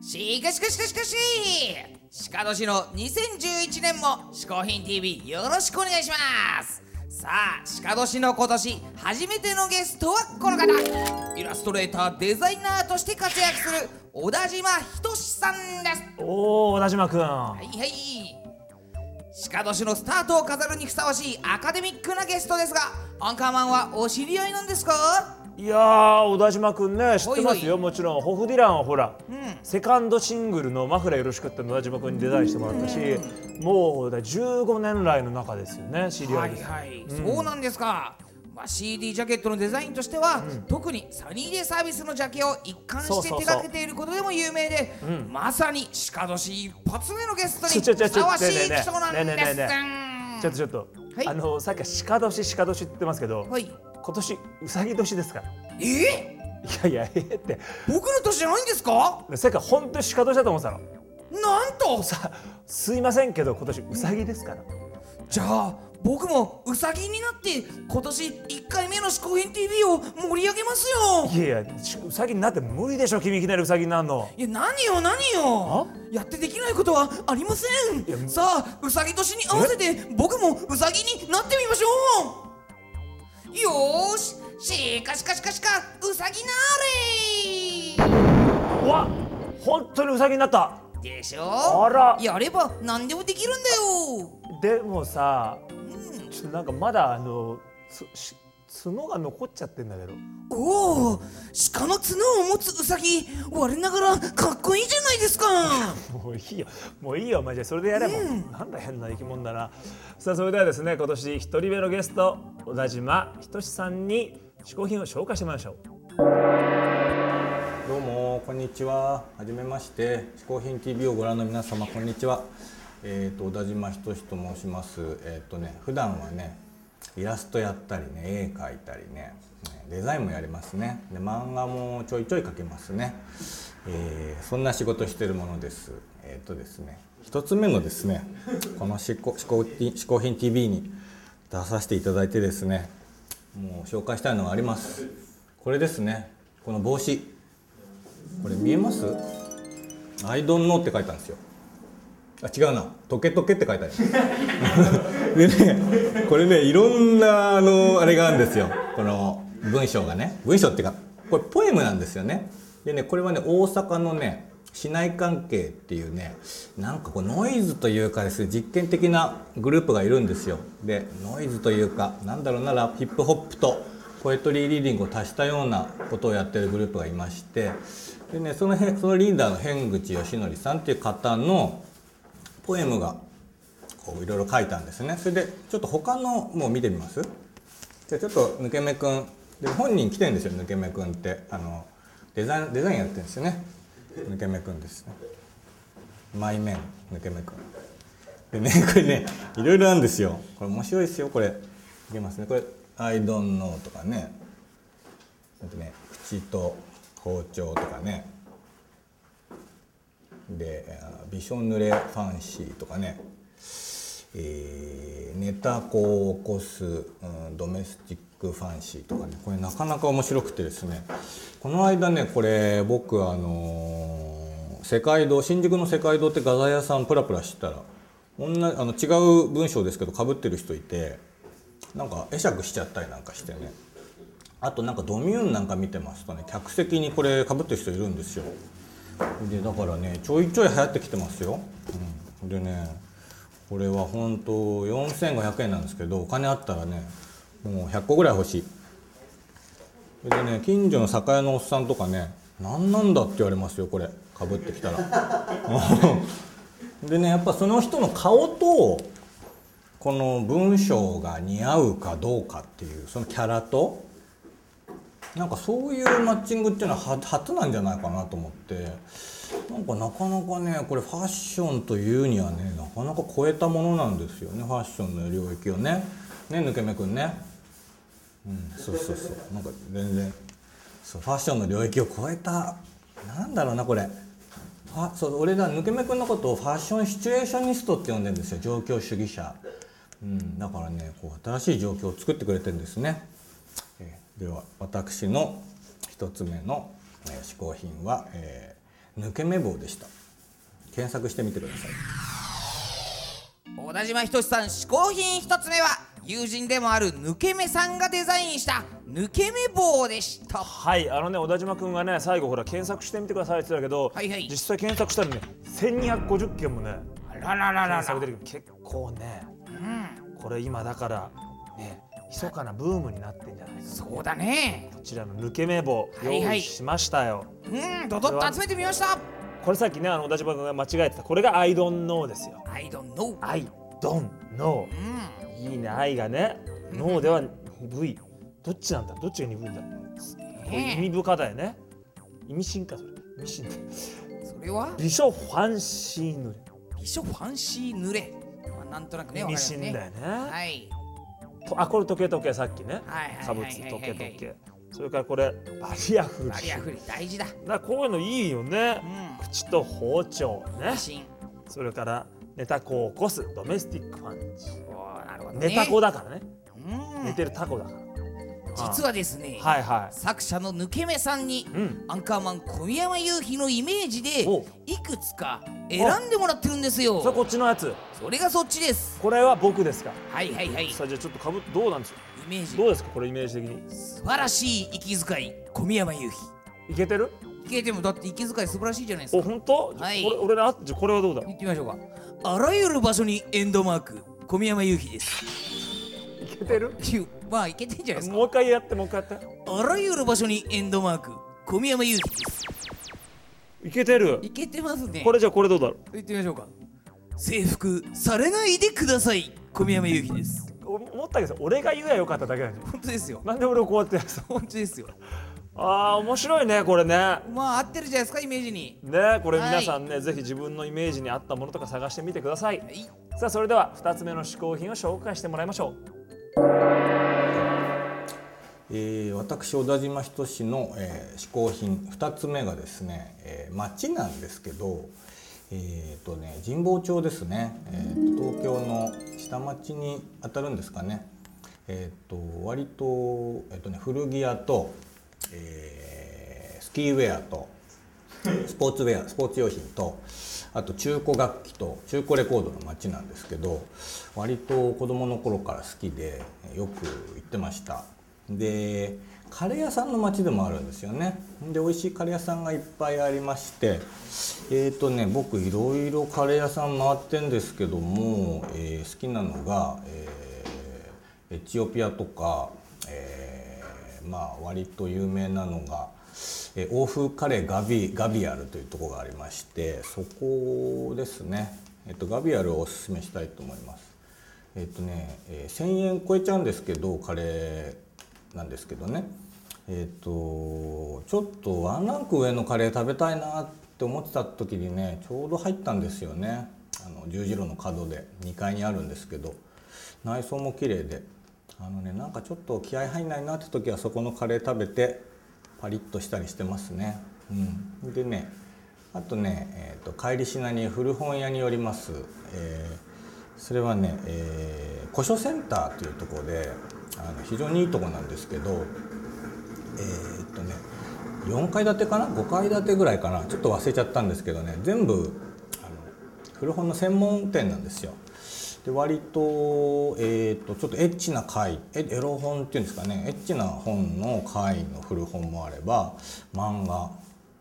しかしかしかしかし鹿年の2011年も「嗜好品 TV」よろしくお願いします。さあ鹿年の今年初めてのゲストはこの方。イラストレーターデザイナーとして活躍する小田島仁さんです。おお小田島君はいはい。鹿年のスタートを飾るにふさわしいアカデミックなゲストですがアンカーマンはお知り合いなんですか？いやー小田島君ね知ってますよもちろん。ホフディランはほら、ん。セカンドシングルの「マフラーよろしく」っての小田島君にデザインしてもらったし、もうだ15年来の中ですよね知り合はいいです、はい、そうなんですか、まあ、CD ジャケットのデザインとしては、特にサニーデイサービスのジャケを一貫して手掛けていることでも有名でまさに鹿年一発目のゲストにふさわしい人なんです。ちょっとちょっと、はいあのさっきは鹿年鹿年って言ってますけど、はい今年うさぎ年ですから。え？いやいやえーって。僕の年じゃないんですか？さっきは本当に鹿年だと思ってたの。なんと！さすいませんけど今年うさぎですから。じゃあ僕もウサギになって今年1回目の「嗜好品 TV」を盛り上げますよ。いやいやしうさぎになって無理でしょ君いきなりうさぎになるの。いや何よ何よ。やってできないことはありません。さあうさぎ年に合わせて僕もうさぎになってみましょうよーししかしかしかしかうさぎなうわ本当にうさぎになった。ーれでしょ？あら。やれば何でもできるんだよ。でもさちょっとなんかまだあのつし角が残っちゃってんだけどおお鹿の角を持つうさぎ我ながらかっこいいじゃないですか もういいよもういいよお前じゃあそれでやれば、なんだ変な生き物だなさあそれではですね今年一人目のゲスト小田島仁さんに嗜好品を紹介してもらいましょうどうもこんにちは。はじめまして。嗜好品 TV をご覧の皆様こんにちは。えっ、と小田島仁と申します。えっ、とね普段はねイラストやったりね絵描いたりねデザインもやりますね。で漫画もちょいちょい描けますね。えーそんな仕事してるものです。えっ、とですね一つ目のですねこの嗜好品嗜好品 TV に出させていただいてですねもう紹介したいのがあります。これですねこの帽子。これ見えます「アイドンノー」って書いたんですよあ違うな「トケトケ」って書いてある。でねこれねいろんなあのあれがあるんですよ。この文章がね。文章っていうかこれポエムなんですよね。でねこれはね大阪のね市内関係っていうねなんかこうノイズというかですね実験的なグループがいるんですよ。でノイズというかなんだろうならヒップホップとポエトリーリーディングを足したようなことをやってるグループがいまして。でねその辺そのリーダーの辺口義則さんっていう方のポエムがこういろいろ書いたんですね。それでちょっと他のもう見てみます？じゃあちょっと抜け目くん。で本人来てるんですよ抜け目くんって。あのデザインデザインやってるんですよね。抜け目くんですね。前面抜け目くん。でねこれねいろいろあるんですよ。これ面白いですよこれ。いけますね。これ「I don't know」とかね。あとね口と包丁とかね。でびしょ濡れファンシーとかね。えーネタ子を起こす、うん、ドメスティックファンシーとかね。これなかなか面白くてですね。この間ねこれ僕あのー世界堂新宿の世界堂って画材屋さんプラプラしてたら同じあの違う文章ですけどかぶってる人いてなんか会釈しちゃったりなんかしてね。あとなんかドミューンなんか見てますとね客席にこれかぶってる人いるんですよ。でだからねちょいちょい流行ってきてますよ、うん、でねこれは本当4500円なんですけどお金あったらねもう100個ぐらい欲しい。それでね近所の酒屋のおっさんとかね何なんだって言われますよこれ。かぶってきたら。でねやっぱその人の顔とこの文章が似合うかどうかっていうそのキャラとなんかそういうマッチングっていうのは初なんじゃないかなと思って。なんかなかなかねこれファッションというにはねなかなか超えたものなんですよねファッションの領域をね。ね抜け目くんね。うんそうそうそう。なんか全然そうファッションの領域を超えたなんだろうなこれ。ファそう俺ら抜け目くんのことをファッションシチュエーショニストって呼んでるんですよ。状況主義者、うん、だからねこう新しい状況を作ってくれてるんですね、では私の一つ目の、えー嗜好品は、えー抜け目棒でした。検索してみてください。小田島仁さん嗜好品一つ目は友人でもある抜け目さんがデザインした抜け目棒でした。はいあのね小田島君がね最後ほら検索してみてくださいって言ってたけど、はいはい。実際検索したらね1250件もねあらららら検索ら出てくる。結構ね、これ今だからね密かなブームになってんじゃないかなそうだね。こちらの抜け目棒はいはい。用意しましたよ、うんドドッと集めてみました。これさっきねあの小田島君が間違えてた。これが I don't know ですよ。I don't know I don't know うん。いいね I がね。No では鈍い。どっちなんだ？どっちが鈍いんだ？意味深だよね。意味深かそれ。意味深。それは？美少ファンシーヌレ美少ファンシー濡れ。まあなんとなくね意味深だよね。ね、はい。とあこれ時計時計さっきね。はいはい貨物はい。はい時計時計。それからこれバリアフリバリアフリー大事だ。だこういうのいいよね、うん。口と包丁ね。それからネタコを起こす。ドメスティックファンチ。ね。ネタコだからね。うん。寝てるタコだから実はですねはいは作者の抜け目さんに、いうん。アンカーマン小宮山雄飛のイメージでお。いくつか選んでもらってるんですよ。それこっちのやつ。それがそっちです。これは僕ですか？はいはいはい。イさあじゃあちょっとかぶどうなんですよメージ。どうですか？これイメージ的に。素晴らしい息遣い小宮山雄飛いけてる？いけてもだって息遣い素晴らしいじゃないですか。お本当、はい。これ俺のあじゃあこれはどうだ？行ってみましょうか。あらゆる場所にエンドマーク小宮山雄飛です。いけてる？まあいけてんじゃないですか。もう一回やってもう一回やって。あらゆる場所にエンドマーク小宮山雄飛です。いけてる。いけてますね。これじゃあこれどうだろう？行ってみましょうか征服されないでください小宮山雄飛です。お思ったけどさ俺が言えばよかっただけなんじゃ本当ですよ。んなんで俺をこうやってやつ本当ですよ。あー面白いねこれね。まあ合ってるじゃないですかイメージに。ねこれ皆さんね、ぜひ自分のイメージに合ったものとか探してみてください。はい。さあそれでは2つ目の嗜好品を紹介してもらいましょうえー私小田島仁の、えー嗜好品2つ目がですね、えー町なんですけどえーとね神保町ですね、えーと東京の下町に当たるんですかね。えーと割と,、えーとね、古着屋と、えースキーウェアとスポーツウェアスポーツ用品とあと中古楽器と中古レコードの街なんですけど割と子供の頃から好きでよく行ってました。でカレー屋さんの街でもあるんですよね。で美味しいカレー屋さんがいっぱいありましてえーとね僕いろいろカレー屋さん回ってんですけども、えー好きなのが、えーエチオピアとか、えーまあ割と有名なのがえ欧風カレーガビガビアルというところがありましてそこですね、えっと、ガビアルをおすすめしたいと思います。えっとね、えー1,000円超えちゃうんですけどカレー。なんですけどね。えっとちょっとワンランク上のカレー食べたいなって思ってた時にねちょうど入ったんですよね。あの十字路の角で2階にあるんですけど内装も綺麗で。あのねなんかちょっと気合入んないなって時はそこのカレー食べてパリッとしたりしてますね。うん、でねあとね、えー、と帰りしなに古本屋によります、えーそれはね、えー古書センターというとこであの非常にいいとこなんですけどえーっとね4階建てかな？5階建てぐらいかな？ちょっと忘れちゃったんですけどね全部あの古本の専門店なんですよ。で割と,、えー、とちょっとエッチな回エエロ本っていうんですかね？エッチな本の回の古本もあれば漫画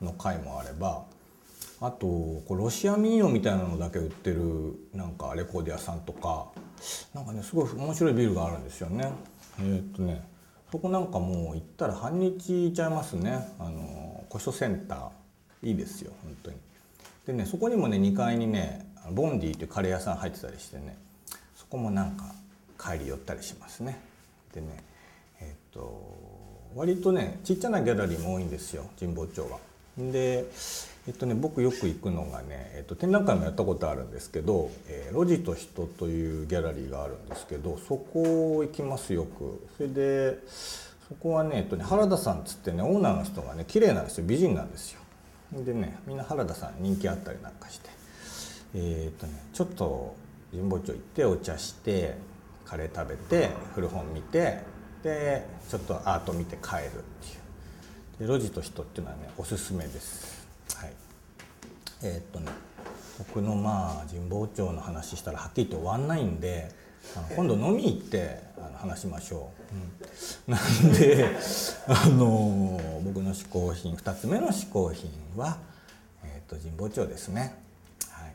の回もあればあとこうロシア民謡みたいなのだけ売ってるなんかレコード屋さんとかなんかねすごい面白いビルがあるんですよね。えーっとねそこなんかもう行ったら半日いちゃいますねあの古書センターいいですよ本当に。でねそこにもね2階にねボンディっていうカレー屋さん入ってたりしてねそこもなんか帰り寄ったりしますね。でねえーっと割とねちっちゃなギャラリーも多いんですよ神保町は。でえっとね、僕よく行くのがね、えっと、展覧会もやったことあるんですけど「えー、路地と人」というギャラリーがあるんですけどそこ行きますよく。それでそこはね,、えっとね、原田さんっつってねオーナーの人がね綺麗なんですよ。美人なんですよ。でねみんな原田さん人気あったりなんかして。えー、っとねちょっと神保町行ってお茶してカレー食べて古本見てでちょっとアート見て帰るっていう。で路地と人っていうのはねおすすめです。はい。えー、っとね僕のまあ神保町の話したらはっきりと終わんないんであの今度飲み行ってあの話しましょう、うん、なんであの僕の嗜好品2つ目の嗜好品は、えー、と神保町ですね。はい。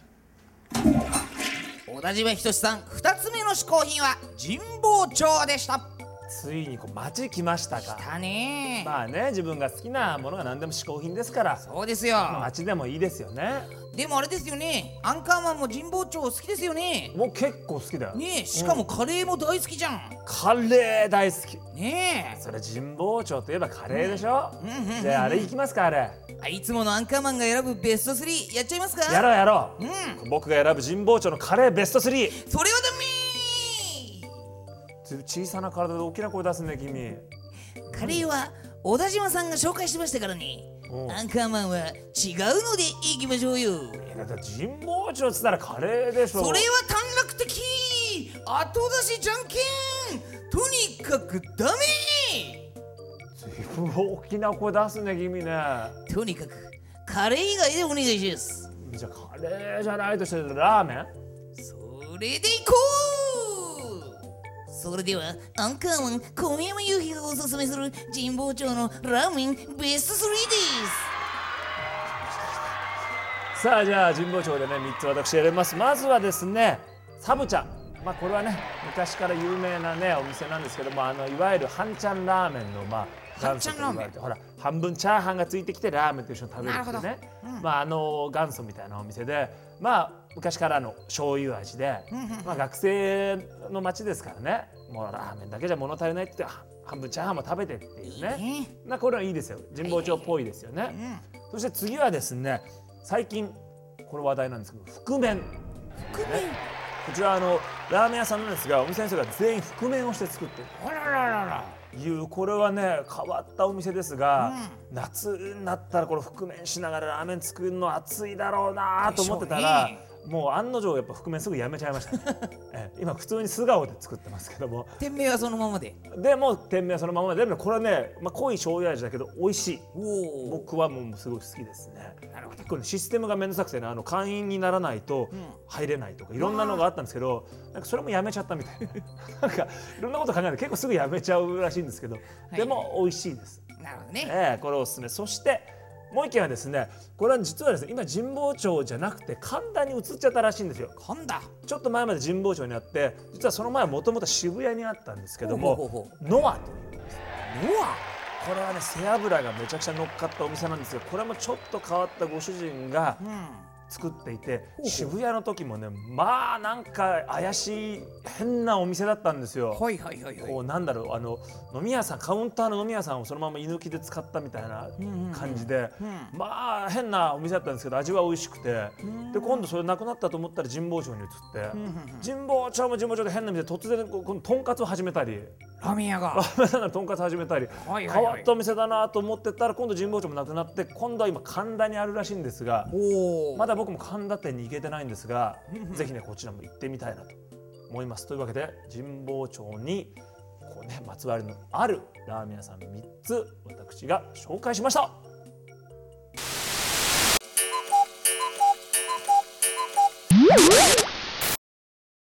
小田島仁さん。2つ目の嗜好品は神保町でしたついにこう街来ましたか。来たね。まあね自分が好きなものが何でも嗜好品ですから。そうですよ。街でもいいですよね。でもあれですよね。アンカーマンも神保町好きですよね。もう結構好きだよ。ねしかもカレーも大好きじゃん、カレー大好き。ねえ。それ神保町といえばカレーでしょ、うんうんうんうんじゃああれ行きますかあれ。あいつものアンカーマンが選ぶベスト3やっちゃいますか。やろうやろう、うん。僕が選ぶ神保町のカレーベスト3それはダ小さな体で大きな声出すね君。メカレーは小田島さんが紹介してましたからね。うん。アンカーマンは違うのでいきましょうよ。だって神保町っつったらカレーでしょ。それは短絡的後出しじゃんけん。とにかくダメ。随分大きな声出すね君ね。とにかくカレー以外でお願いします。じゃあカレーじゃないとしてラーメン？それでいこうそれではアンカーマン小宮山雄飛がおすすめする神保町のラーメンベスト3です。さあじゃあ神保町でね3つ私選びます。まずはですねサブ茶。まあこれはね昔から有名なねお店なんですけどもあのいわゆる半ちゃんラーメンのまあ元祖と言われてほら半分チャーハンがついてきてラーメンと一緒に食べるっていうね、まああの元祖みたいなお店でまあ昔からの醤油味で、まあ学生の街ですからね。もうラーメンだけじゃ物足りないって半分チャーハンも食べてっていうね。なこれはいいですよ。神保町っぽいですよね、そして次はですね最近これ話題なんですけど覆面。覆面。こちらあのラーメン屋さんなんですがお店の人が全員覆面をして作ってる。あららららいうこれはね変わったお店ですが、夏になったらこの覆面しながらラーメン作るの暑いだろうなと思ってたら、ねもう案の定やっぱ覆面すぐやめちゃいました、ね ええ。今普通に素顔で作ってますけども。店名はそのままで？でもう店名はそのままで。でもこれはね、まあ、濃い醤油味だけど美味しい。僕はもうすごい好きですね。なるほど。結構ねシステムが面倒くさくてねあの会員にならないと入れないとかいろんなのがあったんですけどなんかそれもやめちゃったみたいな。なんかいろんなこと考えて結構すぐやめちゃうらしいんですけど、でも美味しいです。なるほどね。ええこれおすすめ。そしてもう一件はですねこれは実はですね今神保町じゃなくて神田に移っちゃったらしいんですよ。今度ちょっと前まで神保町にあって実はその前はもともと渋谷にあったんですけどもノアというノア？これはね背脂がめちゃくちゃ乗っかったお店なんですがこれもちょっと変わったご主人がうん作っていて渋谷の時もねまあなんか怪しい変なお店だったんですよ。はいはいはいはい。こうなんだろうあの飲み屋さんカウンターの飲み屋さんをそのまま居抜きで使ったみたいな感じで、うん。まあ変なお店だったんですけど味は美味しくて、で今度それなくなったと思ったら神保町に移って、神保町も神保町で変な店で突然とんかつを始めたりラーメン屋が。ラーメン屋さんがとんかつ始めたり、はいはいはい。変わったお店だなと思ってたら今度神保町もなくなって今度は今神田にあるらしいんですがまだ僕も神田店に行けてないんですがぜひねこちらも行ってみたいなと思います。というわけで神保町にこうねまつわりのあるラーメン屋さん3つ私が紹介しました